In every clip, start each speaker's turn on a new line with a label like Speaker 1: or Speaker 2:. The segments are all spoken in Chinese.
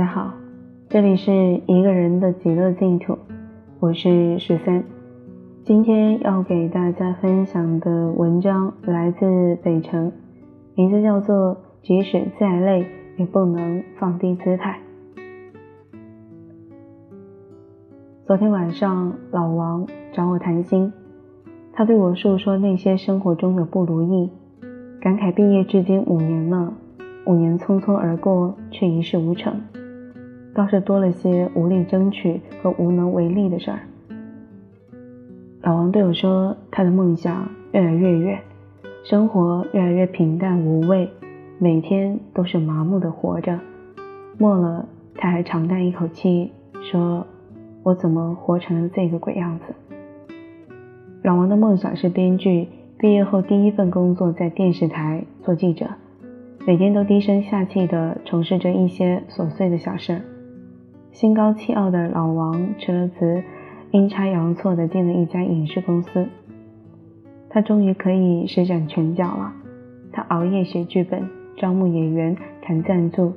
Speaker 1: 大家好，这里是一个人的极乐净土，我是十三。今天要给大家分享的文章来自北城，名字叫做《即使再累也不能放低姿态》。昨天晚上，老王找我谈心，他对我诉说那些生活中的不如意，感慨毕业至今五年了，五年匆匆而过，却一事无成。倒是多了些无力争取和无能为力的事儿。老王对我说：“他的梦想越来越远，生活越来越平淡无味，每天都是麻木的活着。”末了，他还长叹一口气，说：“我怎么活成了这个鬼样子？”老王的梦想是编剧，毕业后第一份工作在电视台做记者，每天都低声下气地从事着一些琐碎的小事儿。心高气傲的老王辞了职，阴差阳错地进了一家影视公司。他终于可以施展拳脚了。他熬夜写剧本，招募演员，谈赞助。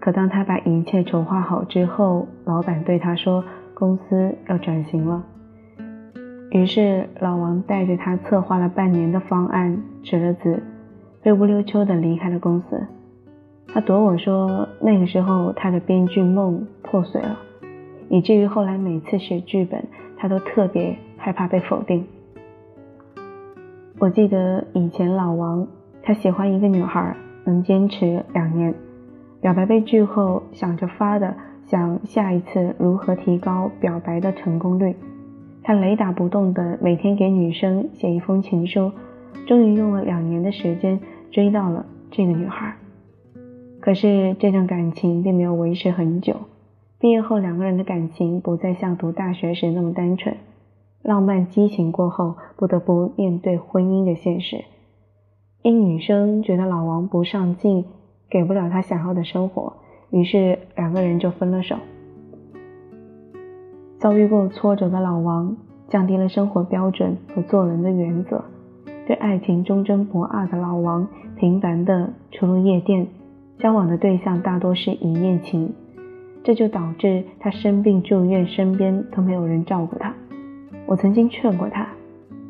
Speaker 1: 可当他把一切筹划好之后，老板对他说：“公司要转型了。”于是老王带着他策划了半年的方案辞了职，灰不溜秋地离开了公司。他躲我说，那个时候他的编剧梦破碎了，以至于后来每次写剧本，他都特别害怕被否定。我记得以前老王，他喜欢一个女孩，能坚持两年，表白被拒后，想着发的想下一次如何提高表白的成功率，他雷打不动的每天给女生写一封情书，终于用了两年的时间追到了这个女孩。可是这段感情并没有维持很久。毕业后，两个人的感情不再像读大学时那么单纯，浪漫激情过后，不得不面对婚姻的现实。因女生觉得老王不上进，给不了她想要的生活，于是两个人就分了手。遭遇过挫折的老王，降低了生活标准和做人的原则，对爱情忠贞不二的老王，频繁的出入夜店。交往的对象大多是一夜情，这就导致他生病住院，身边都没有人照顾他。我曾经劝过他，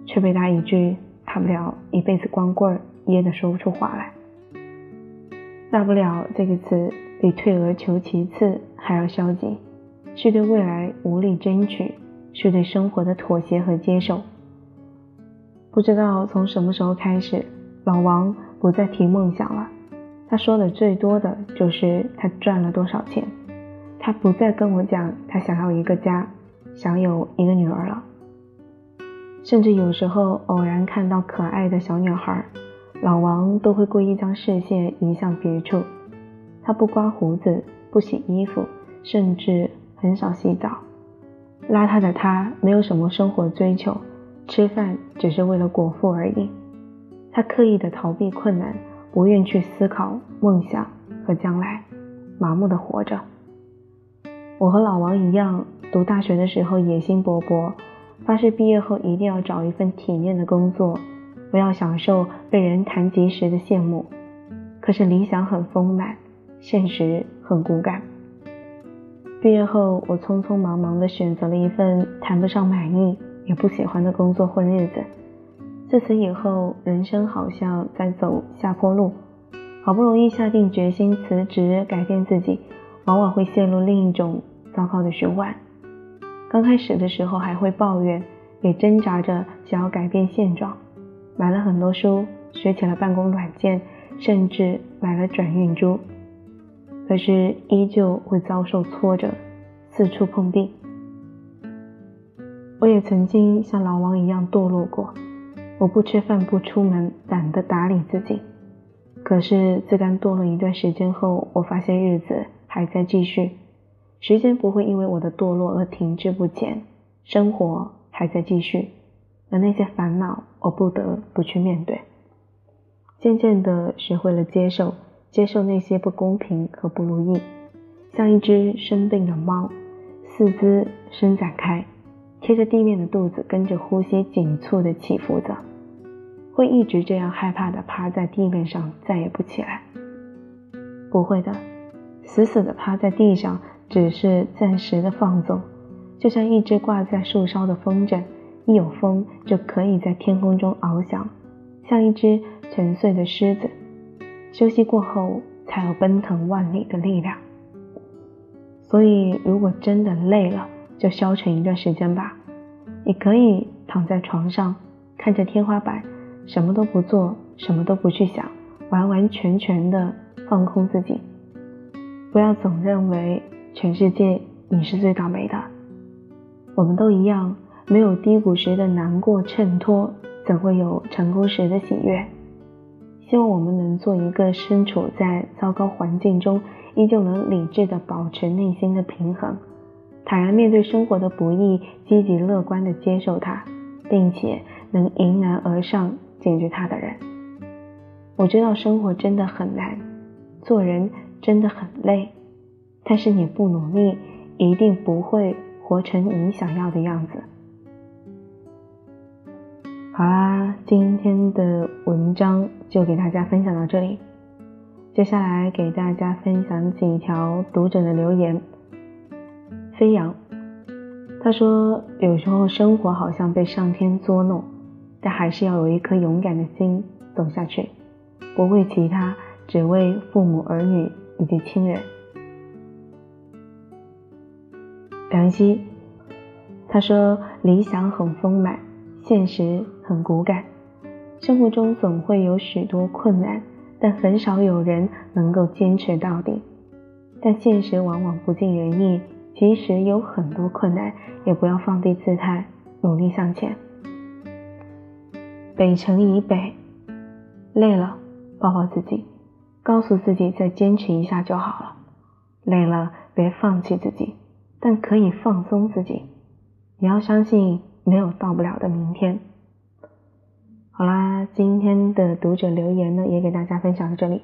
Speaker 1: 却被他一句“大不了一辈子光棍儿”噎得说不出话来。大不了这个词比退而求其次还要消极，是对未来无力争取，是对生活的妥协和接受。不知道从什么时候开始，老王不再提梦想了。他说的最多的就是他赚了多少钱，他不再跟我讲他想要一个家，想有一个女儿了。甚至有时候偶然看到可爱的小女孩，老王都会故意将视线移向别处。他不刮胡子，不洗衣服，甚至很少洗澡。邋遢的他没有什么生活追求，吃饭只是为了果腹而已。他刻意的逃避困难。不愿去思考梦想和将来，麻木的活着。我和老王一样，读大学的时候野心勃勃，发誓毕业后一定要找一份体面的工作，不要享受被人谈及时的羡慕。可是理想很丰满，现实很骨感。毕业后，我匆匆忙忙地选择了一份谈不上满意也不喜欢的工作混日子。自此以后，人生好像在走下坡路。好不容易下定决心辞职改变自己，往往会陷入另一种糟糕的循环。刚开始的时候还会抱怨，也挣扎着想要改变现状，买了很多书，学起了办公软件，甚至买了转运珠。可是依旧会遭受挫折，四处碰壁。我也曾经像老王一样堕落过。我不吃饭，不出门，懒得打理自己。可是自甘堕落一段时间后，我发现日子还在继续，时间不会因为我的堕落而停滞不前，生活还在继续。而那些烦恼，我不得不去面对。渐渐的学会了接受，接受那些不公平和不如意，像一只生病的猫，四肢伸展开。贴着地面的肚子跟着呼吸紧促的起伏着，会一直这样害怕的趴在地面上再也不起来？不会的，死死地趴在地上，只是暂时的放纵，就像一只挂在树梢的风筝，一有风就可以在天空中翱翔，像一只沉睡的狮子。休息过后，才有奔腾万里的力量。所以，如果真的累了，就消沉一段时间吧。你可以躺在床上，看着天花板，什么都不做，什么都不去想，完完全全的放空自己。不要总认为全世界你是最倒霉的。我们都一样，没有低谷时的难过衬托，怎会有成功时的喜悦？希望我们能做一个身处在糟糕环境中，依旧能理智的保持内心的平衡，坦然面对生活的不易，积极乐观的接受它，并且能迎难而上解决它的人。我知道生活真的很难，做人真的很累，但是你不努力，一定不会活成你想要的样子。好啦，今天的文章就给大家分享到这里。接下来给大家分享几条读者的留言。飞扬，他说：“有时候生活好像被上天捉弄，但还是要有一颗勇敢的心走下去，不为其他，只为父母、儿女以及亲人。”梁希，他说：“理想很丰满。”现实很骨感，生活中总会有许多困难，但很少有人能够坚持到底。但现实往往不尽人意，即使有很多困难，也不要放低姿态，努力向前。北城以北，累了抱抱自己，告诉自己再坚持一下就好了。累了别放弃自己，但可以放松自己。你要相信。没有到不了的明天。好啦，今天的读者留言呢，也给大家分享到这里。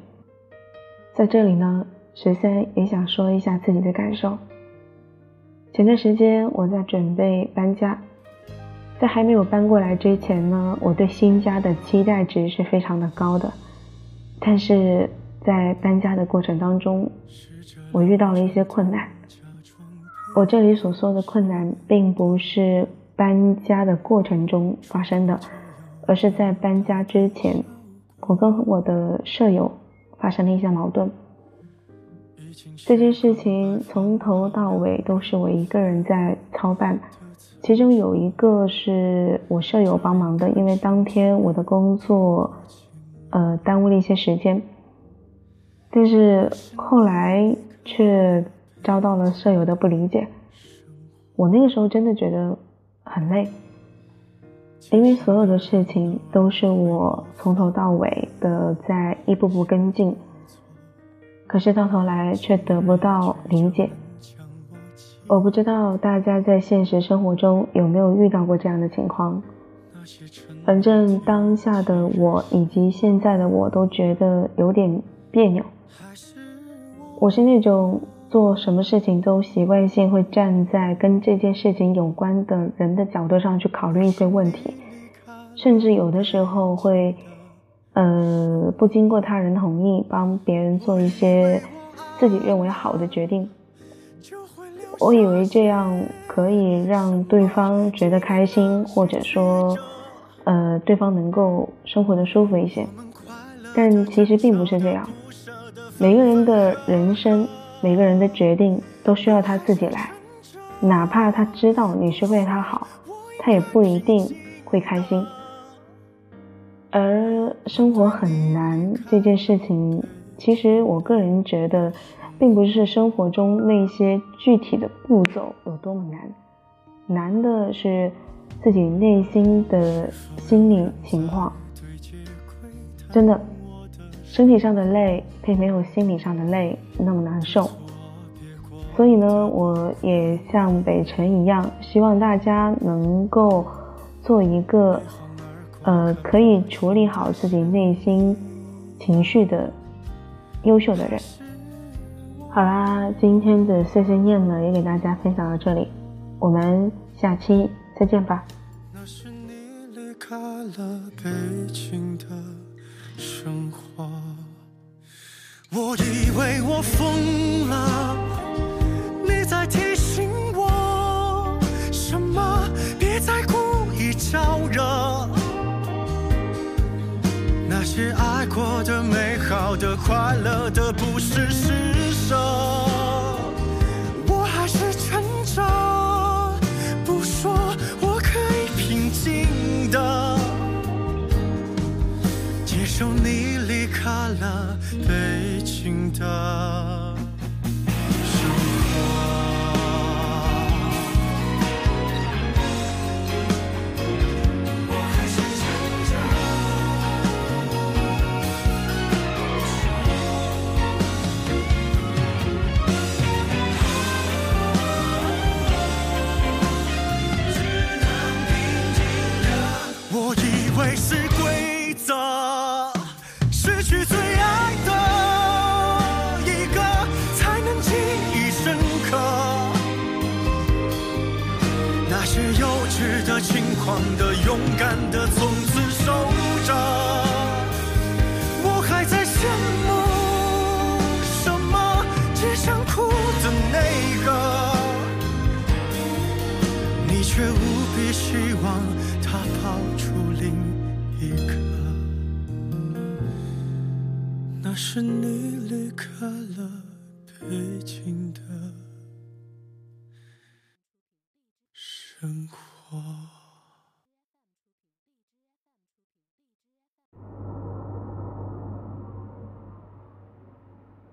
Speaker 1: 在这里呢，十三也想说一下自己的感受。前段时间我在准备搬家，在还没有搬过来之前呢，我对新家的期待值是非常的高的。但是在搬家的过程当中，我遇到了一些困难。我这里所说的困难，并不是。搬家的过程中发生的，而是在搬家之前，我跟我的舍友发生了一些矛盾。这件事情从头到尾都是我一个人在操办，其中有一个是我舍友帮忙的，因为当天我的工作，呃，耽误了一些时间，但是后来却遭到了舍友的不理解。我那个时候真的觉得。很累，因为所有的事情都是我从头到尾的在一步步跟进，可是到头来却得不到理解。我不知道大家在现实生活中有没有遇到过这样的情况，反正当下的我以及现在的我都觉得有点别扭。我是那种。做什么事情都习惯性会站在跟这件事情有关的人的角度上去考虑一些问题，甚至有的时候会，呃，不经过他人同意帮别人做一些自己认为好的决定。我以为这样可以让对方觉得开心，或者说，呃，对方能够生活的舒服一些，但其实并不是这样。每个人的人生。每个人的决定都需要他自己来，哪怕他知道你是为他好，他也不一定会开心。而生活很难这件事情，其实我个人觉得，并不是生活中那些具体的步骤有多么难，难的是自己内心的心理情况。真的。身体上的累并没有心理上的累那么难受，所以呢，我也像北辰一样，希望大家能够做一个，呃，可以处理好自己内心情绪的优秀的人。好啦，今天的碎碎念呢，也给大家分享到这里，我们下期再见吧。那是你离开了北京的生活。
Speaker 2: 我以为我疯了，你在提醒我什么？别再故意招惹。那些爱过的、美好的、快乐的，不是施的、勇敢的，从此守着。我还在羡慕什么？只想哭的那个。你却无比希望他跑出另一个，那是你离开了北京的生活。